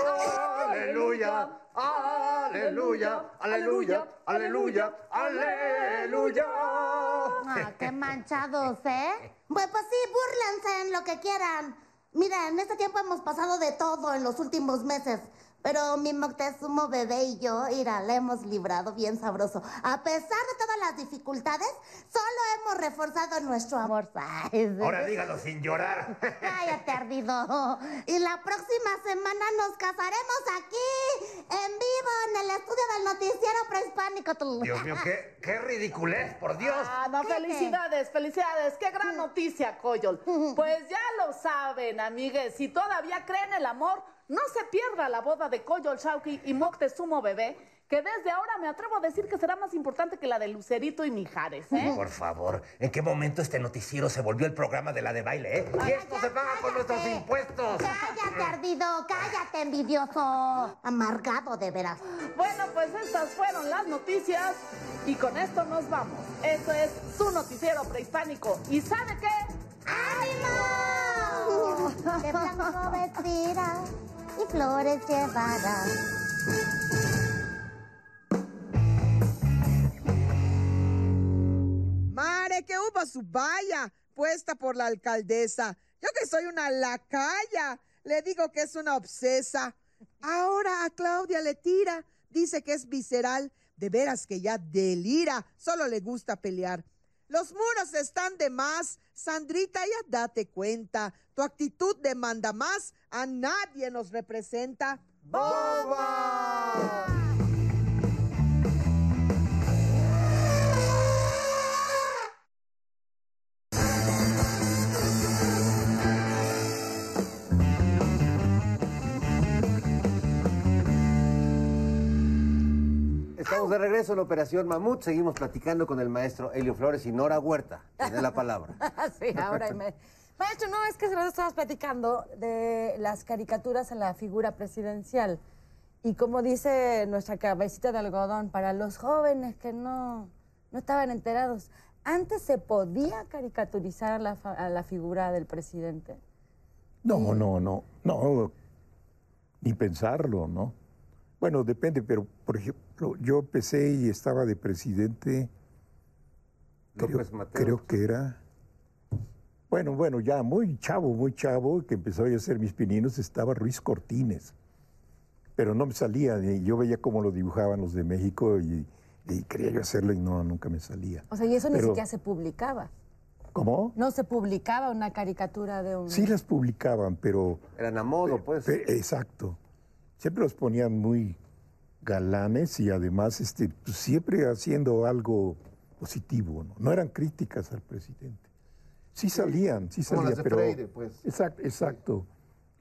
¡Aleluya! *laughs* aleluya, aleluya, aleluya, aleluya, aleluya. Ah, qué manchados, ¿eh? Pues, pues sí, búrlense en lo que quieran. Mira, en este tiempo hemos pasado de todo en los últimos meses. Pero mi Moctezuma bebé y yo, mira, le hemos librado bien sabroso. A pesar de todas las dificultades, solo hemos reforzado nuestro amor. *laughs* Ahora dígalo sin llorar. *laughs* Cállate, ardido. Y la próxima semana nos casaremos aquí, en vivo, en el estudio del noticiero prehispánico. Dios mío, qué, qué ridiculez, por Dios. Ah, no, felicidades, felicidades. Qué gran noticia, Coyol. *laughs* Pues ya lo saben, amigues. Si todavía creen el amor, no se pierda la boda de Coyol Shauki y Moctezuma Bebé, que desde ahora me atrevo a decir que será más importante que la de Lucerito y Mijares, ¿eh? Por favor, ¿en qué momento este noticiero se volvió el programa de la de baile, eh? Y esto se paga con nuestros impuestos. Cállate, ardido, cállate, envidioso. Amargado, de veras. Bueno, pues estas fueron las noticias y con esto nos vamos. Esto es su noticiero prehispánico. ¿Y sabe qué? ¡Ánimo! De blanco vestida y flores llevada. Mare, que hubo su valla puesta por la alcaldesa. Yo que soy una lacaya, le digo que es una obsesa. Ahora a Claudia le tira, dice que es visceral. De veras que ya delira, solo le gusta pelear. Los muros están de más. Sandrita, ya date cuenta. Tu actitud demanda más. A nadie nos representa. ¡Boba! Estamos de regreso en Operación Mamut. Seguimos platicando con el maestro Helio Flores y Nora Huerta. Tiene la palabra. *laughs* sí, ahora me... Maestro, no, es que se lo estabas platicando de las caricaturas a la figura presidencial. Y como dice nuestra cabecita de algodón, para los jóvenes que no, no estaban enterados, antes se podía caricaturizar a la, fa- a la figura del presidente. No, no, no, no, ni pensarlo, ¿no? Bueno, depende, pero por ejemplo, yo empecé y estaba de presidente, creo, creo que era, bueno, bueno, ya muy chavo, muy chavo, que empezó a hacer mis pininos, estaba Ruiz Cortines, pero no me salía, y yo veía cómo lo dibujaban los de México y, y quería yo hacerlo y no, nunca me salía. O sea, y eso ni siquiera se publicaba. ¿Cómo? No se publicaba una caricatura de un... Sí las publicaban, pero... Eran a modo, pues. Pe- Exacto. Siempre los ponían muy galanes y además este, pues, siempre haciendo algo positivo. ¿no? No eran críticas al presidente. Sí salían, sí Como salían, las de pero... Freire, pues. Exacto, exacto.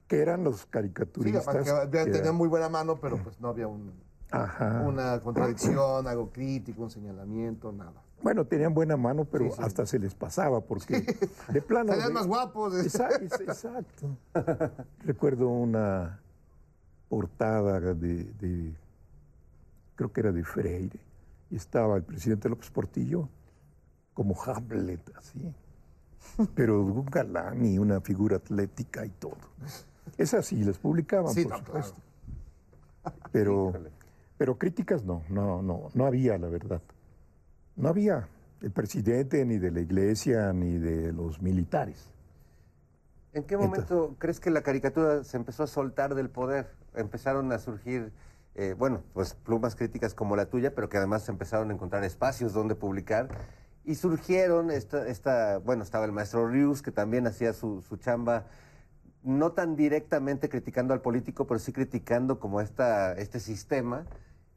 Que eran los Sí, caricaturistas. que que tenían muy buena mano, pero pues no había un- Ajá. una contradicción, algo crítico, un señalamiento, nada. Bueno, tenían buena mano, pero Sí, sí. hasta se les pasaba porque de plano... Salían de- más guapos. Exacto. *laughs* Recuerdo una portada de, de- creo que era de Freire, y estaba el presidente López Portillo como Hamlet, así, *laughs* pero un galán y una figura atlética y todo. Esas sí, las publicaban, Sí, por no, claro. supuesto. Pero, pero críticas no, no, no, no había, la verdad. No había el presidente, ni de la iglesia, ni de los militares. ¿En qué momento crees que la caricatura se empezó a soltar del poder? Empezaron a surgir, eh, bueno, pues plumas críticas como la tuya, pero que además empezaron a encontrar espacios donde publicar. Y surgieron, esta, esta, bueno, estaba el maestro Rius, que también hacía su, su chamba, no tan directamente criticando al político, pero sí criticando como esta, este sistema.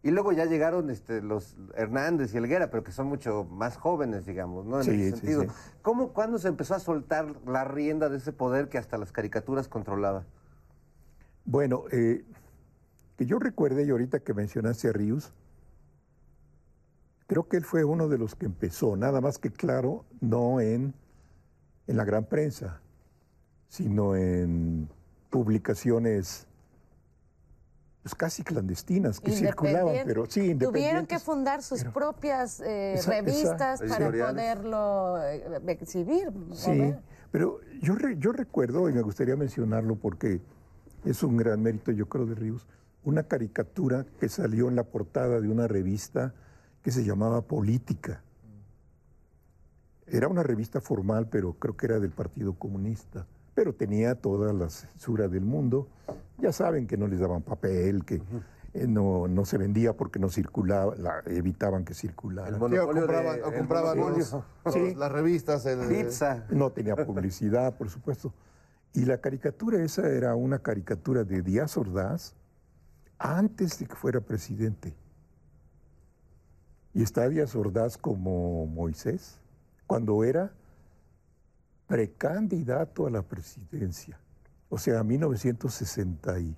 Y luego ya llegaron este, los Hernández y Elguera, pero que son mucho más jóvenes, digamos, ¿no? En Sí, ese sí, sentido. sí. ¿Cómo, cuándo se empezó a soltar la rienda de ese poder que hasta las caricaturas controlaba? Bueno, eh, que yo recuerde, y ahorita que mencionaste a Ríos, creo que él fue uno de los que empezó, nada más que claro, no en, en la gran prensa, sino en publicaciones pues, casi clandestinas que circulaban, pero sí, Tuvieron que independientes. fundar sus propias eh, Esa- esa- revistas para poderlo eh, exhibir. Sí, pero yo, re- yo recuerdo, y me gustaría mencionarlo porque es un gran mérito, yo creo, de Ríos, una caricatura que salió en la portada de una revista que se llamaba Política. Era una revista formal, pero creo que era del Partido Comunista. Pero tenía toda la censura del mundo. Ya saben que no les daban papel, que eh, no, no se vendía porque no circulaba, la- evitaban que circulara. Sí, o compraban, o compraban los- los- las revistas. El, No tenía publicidad, por supuesto. Y la caricatura esa era una caricatura de Díaz Ordaz antes de que fuera presidente. Y está Díaz Ordaz como Moisés, cuando era precandidato a la presidencia. O sea, 1960 y...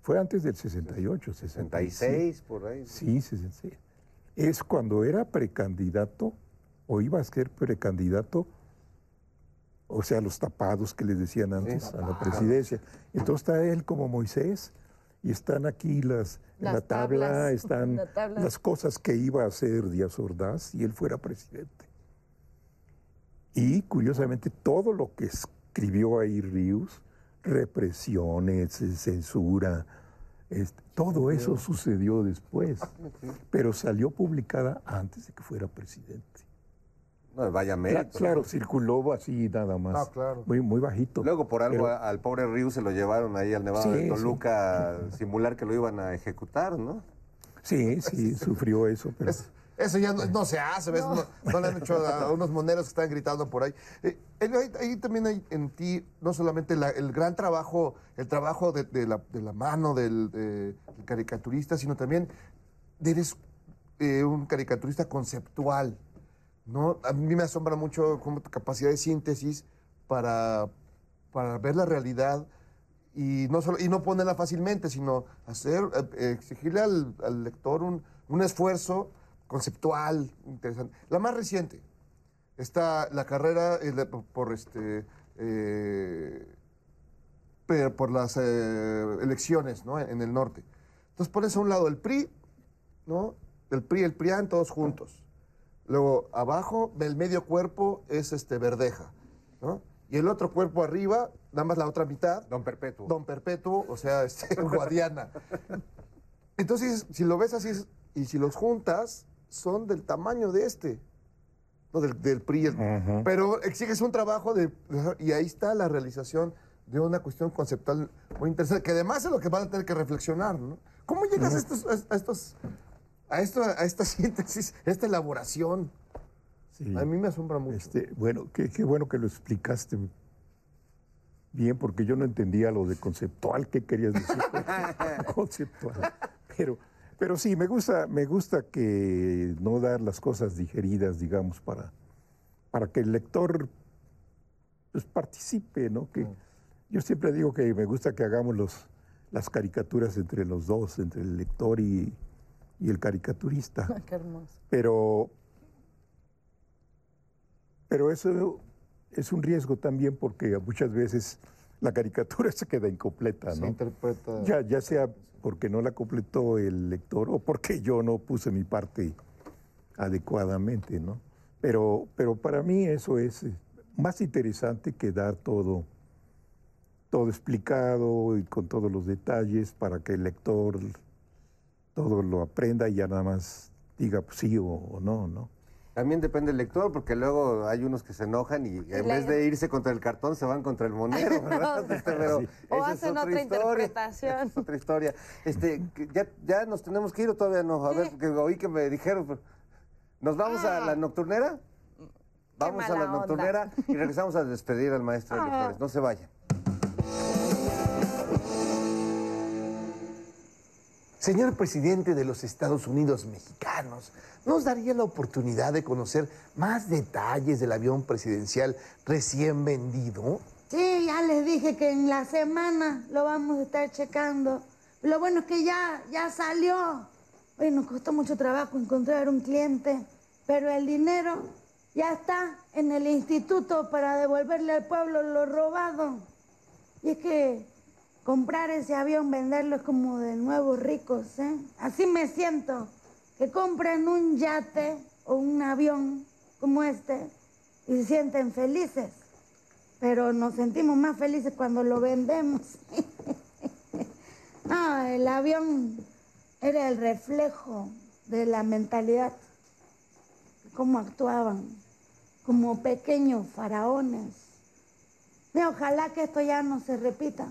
Fue antes del 68, 66, por ahí. Sí, 66. Es cuando era precandidato, o iba a ser precandidato, o sea, los tapados que les decían antes a la presidencia. Entonces está él como Moisés, y están aquí las, en la tabla, tablas, están *laughs* la tabla. las cosas que iba a hacer Díaz Ordaz si él fuera presidente. Y curiosamente todo lo que escribió ahí Ríos, represiones, eh, censura, este, todo eso sucedió después, pero salió publicada antes de que fuera presidente. No, vaya mérito. claro, circuló así nada más, Ah, claro. muy, muy bajito. Luego por algo Pero- al pobre Ryu se lo llevaron ahí al Nevado Sí, de sí. Toluca a simular que lo iban a ejecutar, ¿no? Sí, sí, sufrió eso, pero... Eso ya no, no se hace, ¿ves? No, no le han hecho a, *laughs* unos moneros que están gritando por ahí. Eh, ahí, ahí también hay en ti no solamente la- el gran trabajo, el trabajo de, de la, de la mano del, de- del caricaturista, sino también eres eh, un caricaturista conceptual, ¿no? A mí me asombra mucho como tu capacidad de síntesis para, para ver la realidad y no, solo, y no ponerla fácilmente, sino hacer, eh, exigirle al, al lector un, un esfuerzo conceptual, interesante. La más reciente, está la carrera eh, por, este, eh, por las eh, elecciones ¿no? en el norte. Entonces pones a un lado el PRI, ¿no? El PRI y el PRIAN todos juntos. Luego abajo, el medio cuerpo es este Verdeja, ¿no? Y el otro cuerpo arriba, nada más la otra mitad. Don Perpetuo. Don Perpetuo, o sea, este, *laughs* Guadiana. Entonces, si lo ves así y si los juntas, son del tamaño de este, no del, del PRI. el- Pero exiges un trabajo de, y ahí está la realización de una cuestión conceptual muy interesante, que además es lo que van a tener que reflexionar, ¿no? ¿Cómo llegas a estos, a estos, a esto, a esta *laughs* síntesis, a esta elaboración? Sí. A mí me asombra mucho. Este, bueno, qué, qué bueno que lo explicaste bien, porque yo no entendía lo de conceptual, ¿qué querías decir? con *laughs* conceptual. Pero, pero sí, me gusta, me gusta que no dar las cosas digeridas, digamos, para, para que el lector pues, participe, ¿no? Que, yo siempre digo que me gusta que hagamos los, las caricaturas entre los dos, entre el lector y, y el caricaturista. *laughs* Qué hermoso. Pero, pero eso es un riesgo también porque muchas veces la caricatura *laughs* se queda incompleta, Se ¿no? interpreta. Ya, ya sea porque no la completó el lector o porque yo no puse mi parte adecuadamente, ¿no? Pero, pero para mí eso es eh, más interesante que dar todo, todo explicado y con todos los detalles para que el lector todo lo aprenda y ya nada más diga pues, sí o, o no, ¿no? También depende del lector, porque luego hay unos que se enojan y en vez de irse contra el cartón se van contra el monero, *laughs* ¿verdad? Este, pero O hacen otra historia. interpretación. Es otra historia. Este, ya, ya nos tenemos que ir o todavía no. A ver, que oí que me dijeron. pero- ¿Nos vamos a la nocturnera? Vamos a la onda. nocturnera y regresamos a despedir al maestro de los Ah. Flores. No se vayan. Señor presidente de los Estados Unidos mexicanos, ¿nos daría la oportunidad de conocer más detalles del avión presidencial recién vendido? Sí, ya les dije que en la semana lo vamos a estar checando. Lo bueno es que ya, ya salió. Oye, nos costó mucho trabajo encontrar un cliente, pero el dinero ya está en el instituto para devolverle al pueblo lo robado. Y es que comprar ese avión, venderlo es como de nuevos ricos, ¿eh? Así me siento, que compran un yate o un avión como este y se sienten felices pero nos sentimos más felices cuando lo vendemos. *laughs* No, el avión era el reflejo de la mentalidad, cómo actuaban, como pequeños faraones. Ojalá que esto ya no se repita.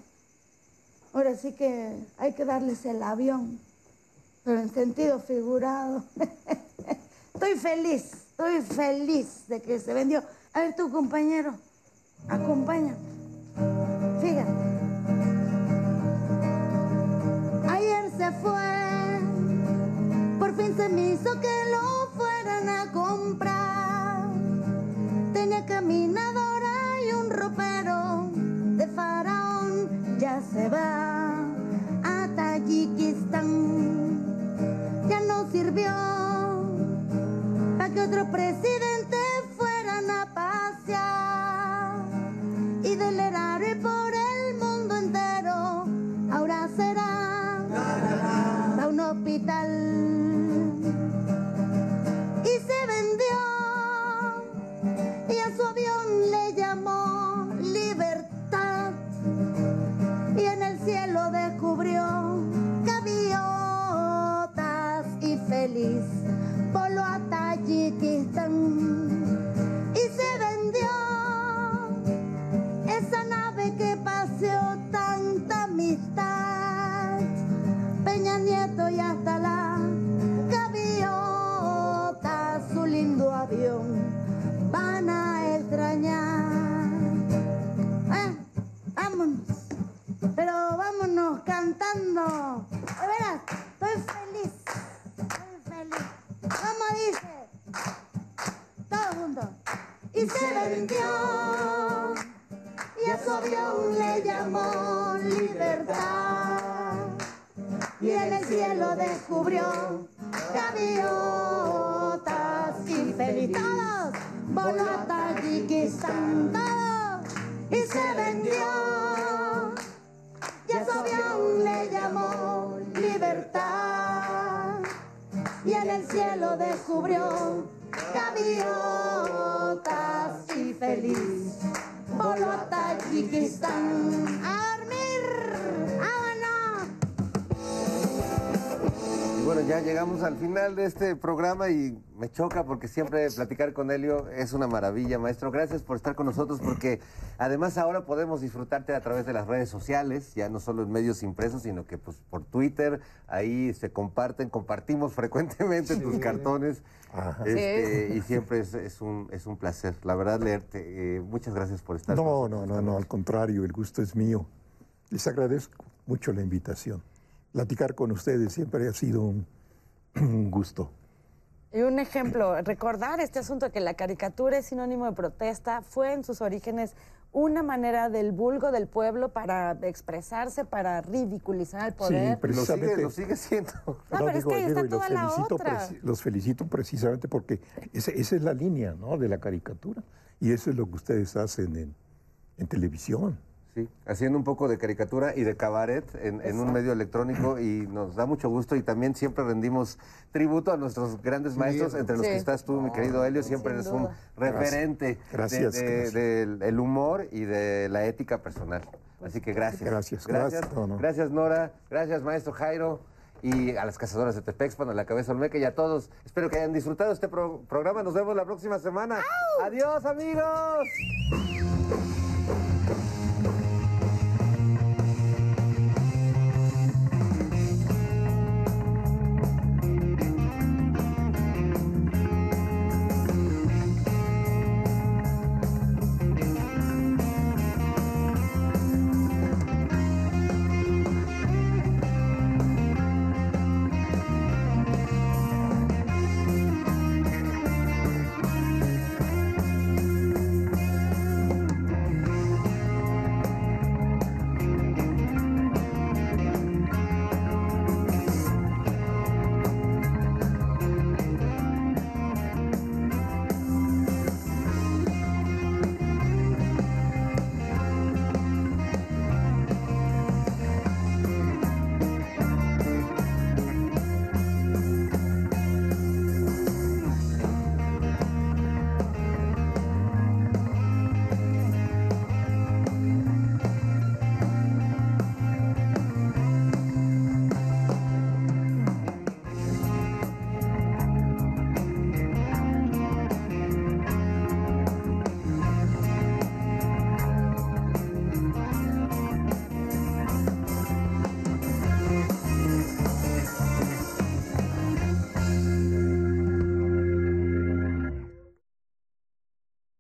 Ahora sí que hay que darles el avión, pero en sentido figurado. *laughs* estoy feliz, estoy feliz de que se vendió. A ver, tu compañero, acompaña. Fíjate. Ayer se fue, por fin se me hizo que lo fueran a comprar. Tenía caminadora y un ropero va a Tayikistán. Ya no sirvió para que otro presidente feliz voló a Tayikistán y se vendió esa nave que paseó tanta amistad. Peña Nieto y hasta la gaviota su lindo avión van a extrañar. Eh, vámonos. Pero vámonos cantando avión le llamó libertad. Y en el cielo descubrió gaviotas y feliz todos voló a Tayikistán y se vendió. Y a su avión le llamó libertad. Y en el cielo descubrió gaviotas y feliz voló a Tayikistán bueno, ya llegamos al final de este programa y me choca porque siempre platicar con Helio es una maravilla, maestro. Gracias por estar con nosotros porque además ahora podemos disfrutarte a través de las redes sociales, ya no solo en medios impresos, sino que pues por Twitter, ahí se comparten, compartimos *laughs* frecuentemente tus cartones este, y siempre es, es un, es un placer, la verdad, leerte. Eh, muchas gracias por estar con No, no, no, no, al contrario, el gusto es mío. Les agradezco mucho la invitación. Platicar con ustedes siempre ha sido un, *clears throat* un gusto. Y un ejemplo, recordar este asunto que la caricatura es sinónimo de protesta, fue en sus orígenes una manera del vulgo del pueblo para expresarse, para ridiculizar al poder. Sí, precisamente. Lo sigue, lo sigue siendo. No, pero es que ahí está y los toda la felicito otra. los felicito precisamente porque esa, esa es la línea ¿no? de la caricatura. Y eso es lo que ustedes hacen en, en televisión. Sí, haciendo un poco de caricatura y de cabaret en, en un medio electrónico y nos da mucho gusto y también siempre rendimos tributo a nuestros grandes maestros, entre los que estás tú, mi querido Helio, siempre eres un referente Gracias. de- de- Gracias. del el humor y de la ética personal. Así que gracias. Gracias, Gracias, gracias. No, no. Gracias, Nora. Gracias, maestro Jairo. Y a las cazadoras de Tepexpan, a la cabeza Olmeca y a todos. Espero que hayan disfrutado este pro- programa. Nos vemos la próxima semana. Adiós, amigos.